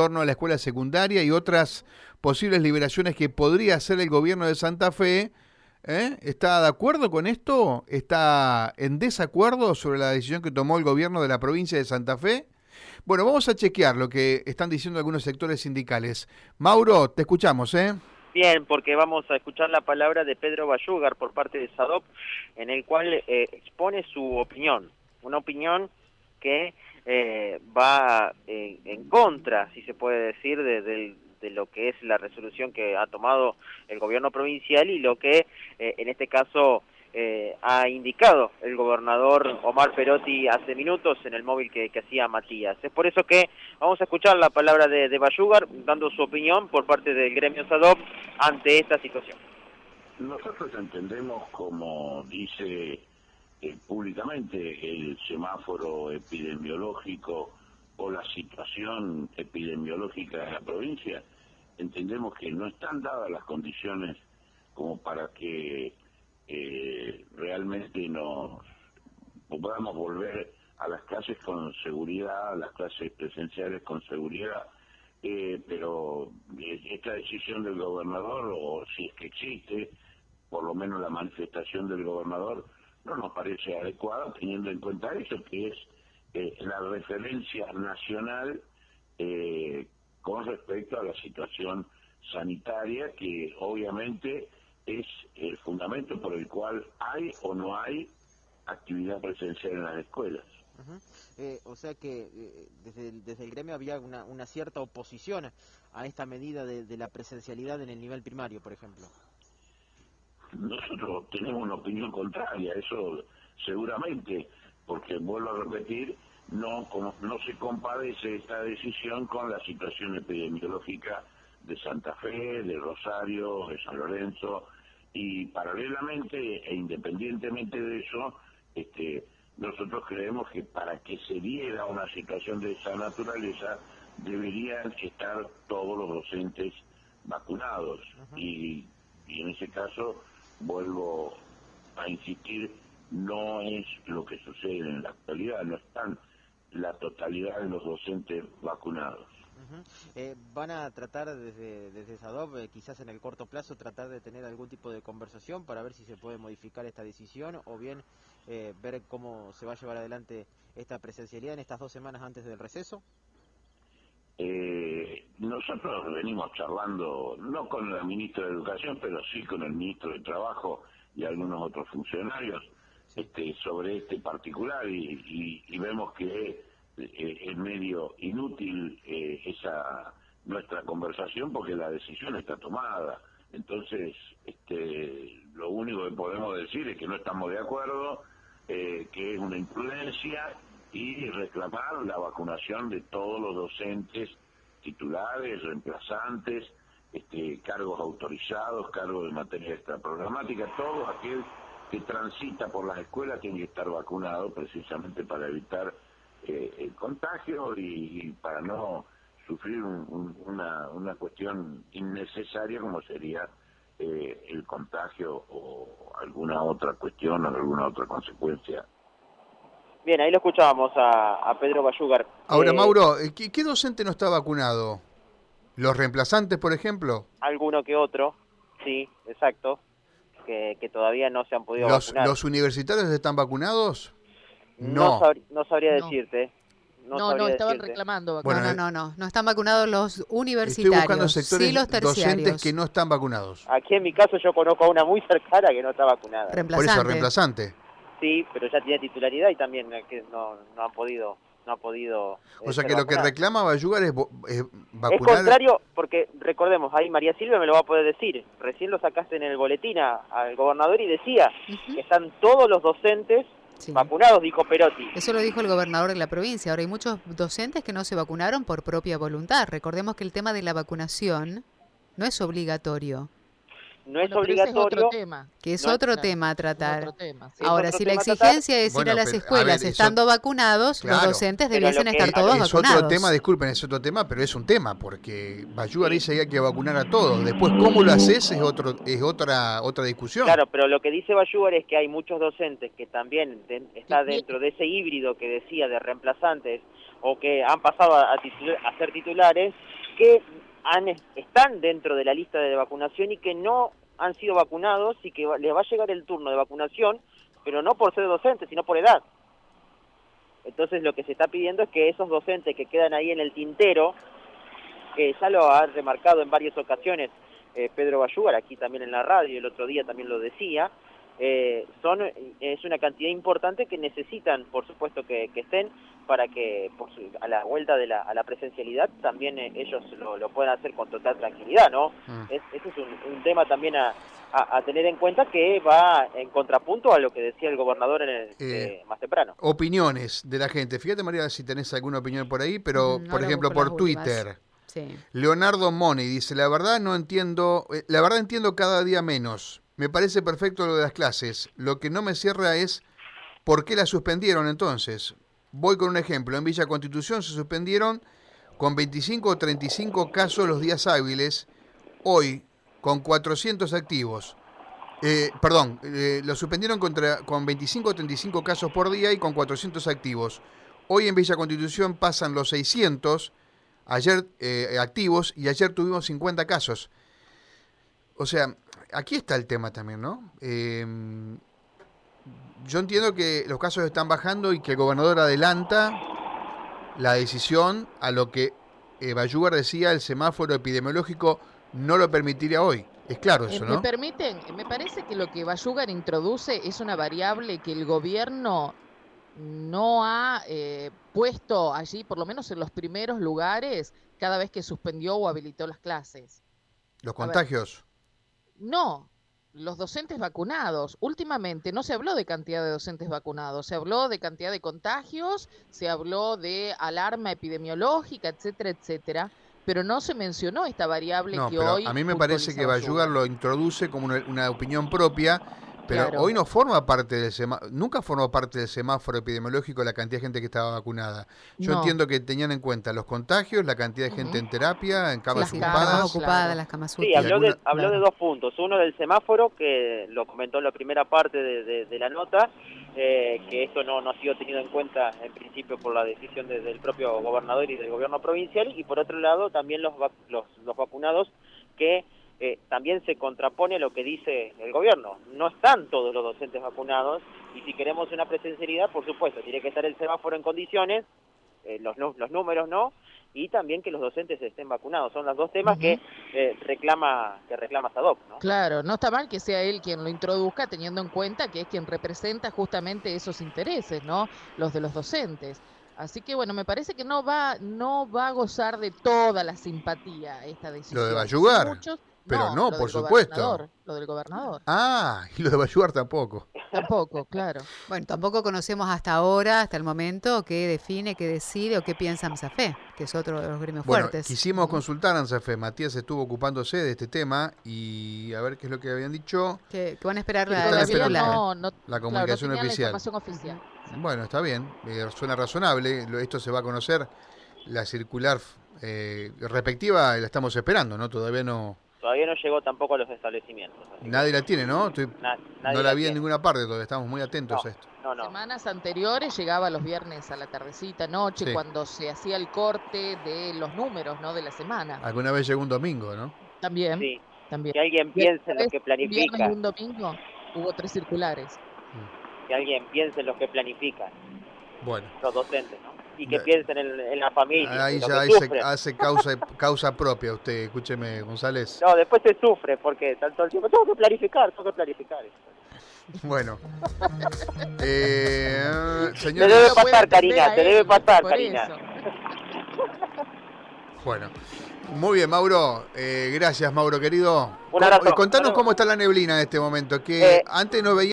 torno a la escuela secundaria y otras posibles liberaciones que podría hacer el gobierno de Santa Fe. ¿eh? ¿Está de acuerdo con esto? ¿Está en desacuerdo sobre la decisión que tomó el gobierno de la provincia de Santa Fe? Bueno, vamos a chequear lo que están diciendo algunos sectores sindicales. Mauro, te escuchamos, ¿eh? Bien, porque vamos a escuchar la palabra de Pedro Bayugar por parte de SADOP, en el cual eh, expone su opinión, una opinión que eh, va eh, en contra, si se puede decir, de, lo que es la resolución que ha tomado el gobierno provincial y lo que en este caso eh, ha indicado el gobernador Omar Perotti hace minutos en el móvil que, hacía Matías. Es por eso que vamos a escuchar la palabra de, de Bayugar dando su opinión por parte del gremio SADOP ante esta situación. Nosotros entendemos, como dice eh, públicamente el semáforo epidemiológico o la situación epidemiológica de la provincia, entendemos que no están dadas las condiciones como para que eh, realmente nos podamos volver a las clases con seguridad, a las clases presenciales con seguridad, eh, pero esta decisión del gobernador, o si es que existe, por lo menos la manifestación del gobernador, no nos parece adecuada teniendo en cuenta eso, que es eh, la referencia nacional con respecto a la situación sanitaria que obviamente es el fundamento por el cual hay o no hay actividad presencial en las escuelas. Eh, o sea que eh, desde el gremio había una, una cierta oposición a esta medida de, la presencialidad en el nivel primario, por ejemplo. Nosotros tenemos una opinión contraria, eso seguramente, porque vuelvo a repetir, no, como, no se compadece esta decisión con la situación epidemiológica de Santa Fe, de Rosario, de San Lorenzo, y paralelamente e independientemente de eso, este, nosotros creemos que para que se diera una situación de esa naturaleza deberían estar todos los docentes vacunados. Y, y en ese caso vuelvo a insistir no es lo que sucede en la actualidad no están la totalidad de los docentes vacunados eh, ¿Van a tratar desde, desde eh, quizás en el corto plazo, tratar de tener algún tipo de conversación para ver si se puede modificar esta decisión o bien eh, ver cómo se va a llevar adelante esta presencialidad en estas dos semanas antes del receso? Nosotros venimos charlando, no con el ministro de Educación, pero sí con el ministro de Trabajo y algunos otros funcionarios este, sobre este particular y, y vemos que eh, es medio inútil eh, esa nuestra conversación porque la decisión está tomada. Entonces, este, lo único que podemos decir es que no estamos de acuerdo, eh, que es una imprudencia y reclamar la vacunación de todos los docentes titulares, reemplazantes, este, cargos autorizados, cargos de materia extraprogramática, todo aquel que transita por las escuelas tiene que estar vacunado precisamente para evitar eh, el contagio y, para no sufrir una, una cuestión innecesaria como sería eh, el contagio o alguna otra cuestión o alguna otra consecuencia. Bien, ahí lo escuchábamos a, Pedro Bayugar. Ahora, eh, Mauro, ¿qué, docente no está vacunado? ¿Los reemplazantes, por ejemplo? Alguno que otro, sí, exacto, que, todavía no se han podido ¿Los, vacunar. ¿Los universitarios están vacunados? No. No, sabría decirte. No, no, estaban reclamando. Bueno, no, no, no, no, están vacunados los universitarios. Estoy buscando sectores los docentes que no están vacunados. Aquí en mi caso yo conozco a una muy cercana que no está vacunada. Por eso, reemplazante. Sí, pero ya tiene titularidad y también eh, que no, no han podido no ha podido o sea que lo que reclama Bayugar es, es, vacunar es contrario porque recordemos ahí María Silvia me lo va a poder decir recién lo sacaste en el boletín al gobernador y decía que están todos los docentes Vacunados, dijo Perotti. Eso lo dijo el gobernador de la provincia. Ahora hay muchos docentes que no se vacunaron por propia voluntad. Recordemos que el tema de la vacunación no es obligatorio no es obligatorio. otro tema. Que es otro tema a tratar. Ahora, si la exigencia es ir a las escuelas estando vacunados, los docentes debiesen estar todos vacunados. Es otro tema, disculpen, es otro tema, pero es un tema, porque Bayuga dice que hay que vacunar a todos. Después, cómo lo haces es otro es otra otra discusión. Claro, pero lo que dice Bayugar es que hay muchos docentes que también está dentro de ese híbrido que decía de reemplazantes o que han pasado a, a ser titulares, que han, están dentro de la lista de vacunación y que no han sido vacunados y que les va a llegar el turno de vacunación, pero no por ser docentes, sino por edad. Entonces lo que se está pidiendo es que esos docentes que quedan ahí en el tintero, que ya lo ha remarcado en varias ocasiones eh, Pedro Bayugar, aquí también en la radio, el otro día también lo decía, eh, son es una cantidad importante que necesitan, por supuesto, que, estén para que a la vuelta de la, a la presencialidad también eh, ellos lo, puedan hacer con total tranquilidad, ¿no? Mm. ese es un, tema también a, a, tener en cuenta que va en contrapunto a lo que decía el gobernador en el, eh, más temprano. Opiniones de la gente. Fíjate, María, si tenés alguna opinión por ahí, pero, mm, por ejemplo, por Twitter. Leonardo Moni dice, la verdad no entiendo, la verdad entiendo cada día menos. Me parece perfecto lo de las clases. Lo que no me cierra es por qué la suspendieron entonces. Voy con un ejemplo. En Villa Constitución se suspendieron con 25 o 35 casos los días hábiles. Hoy, con 400 activos. Eh, perdón, eh, lo suspendieron contra, con 25 o 35 casos por día y con 400 activos. Hoy en Villa Constitución pasan los 600 ayer eh, activos y ayer tuvimos 50 casos. O sea, aquí está el tema también, ¿no? Yo entiendo que los casos están bajando y que el gobernador adelanta la decisión a lo que eh, Bayugar decía, el semáforo epidemiológico no lo permitiría hoy. Es claro eso, eh, ¿no? Me permiten, me parece que lo que Bayugar introduce es una variable que el gobierno no ha eh, puesto allí, por lo menos en los primeros lugares, cada vez que suspendió o habilitó las clases. Los contagios. No, los docentes vacunados. Últimamente no se habló de cantidad de docentes vacunados, se habló de cantidad de contagios, se habló de alarma epidemiológica, etcétera, etcétera, pero no se mencionó esta variable que hoy. A mí me parece que Bayugar lo introduce como una opinión propia pero hoy no forma parte del semáforo, nunca formó parte del semáforo epidemiológico la cantidad de gente que estaba vacunada. Yo entiendo que tenían en cuenta los contagios, la cantidad de gente en terapia, en camas ocupadas. las camas Sí, habló, de, habló de dos puntos. Uno del semáforo, que lo comentó en la primera parte de, la nota, eh, que esto no, no ha sido tenido en cuenta en principio por la decisión del propio gobernador y del gobierno provincial, y por otro lado también los, los, los vacunados que eh, también se contrapone lo que dice el gobierno. No están todos los docentes vacunados y si queremos una presencialidad, por supuesto, tiene que estar el semáforo en condiciones, eh, los, los números no, y también que los docentes estén vacunados. Son los dos temas que eh, reclama que reclama SADOC. ¿no? Claro, no está mal que sea él quien lo introduzca, teniendo en cuenta que es quien representa justamente esos intereses, ¿no? Los de los docentes. Así que bueno, me parece que no va, no va a gozar de toda la simpatía esta decisión. Lo de Bayugar. Pero no, por supuesto. Lo del gobernador. Ah, y lo de Bayugar tampoco. Tampoco, claro. Bueno, tampoco conocemos hasta ahora, hasta el momento, qué define, qué decide o qué piensa ANSAFE, que es otro de los gremios bueno, fuertes. Quisimos consultar a ANSAFE. Matías estuvo ocupándose de este tema y a ver qué es lo que habían dicho. Que, van a esperar la, la, la comunicación oficial. oficial. Bueno, está bien, eh, suena razonable. Esto se va a conocer. La circular eh, respectiva la estamos esperando, ¿no? Todavía no Todavía no llegó tampoco a los establecimientos. Nadie la tiene, ¿no? no la, vi en ninguna parte todavía, estamos muy atentos a esto. Semanas anteriores llegaba los viernes a la tardecita, noche, cuando se hacía el corte de los números, ¿no? De la semana. Alguna vez llegó un domingo, ¿no? También. Sí. También. Que alguien piense en lo que planifica. Viernes un domingo hubo tres circulares. Que alguien piense en lo que planifica. Bueno. Los docentes, ¿no? Y que piensen en, la familia. Ahí ya hace causa, causa propia usted, escúcheme, González. No, después se sufre porque tanto el tiempo tengo que planificar, tengo que planificar. Bueno. eh, Te debe pasar, Karina, te debe pasar, Karina. Bueno. Muy bien, Mauro. Eh, gracias, Mauro, querido. Un abrazo. Contanos cómo está la neblina en este momento, que eh, antes no veía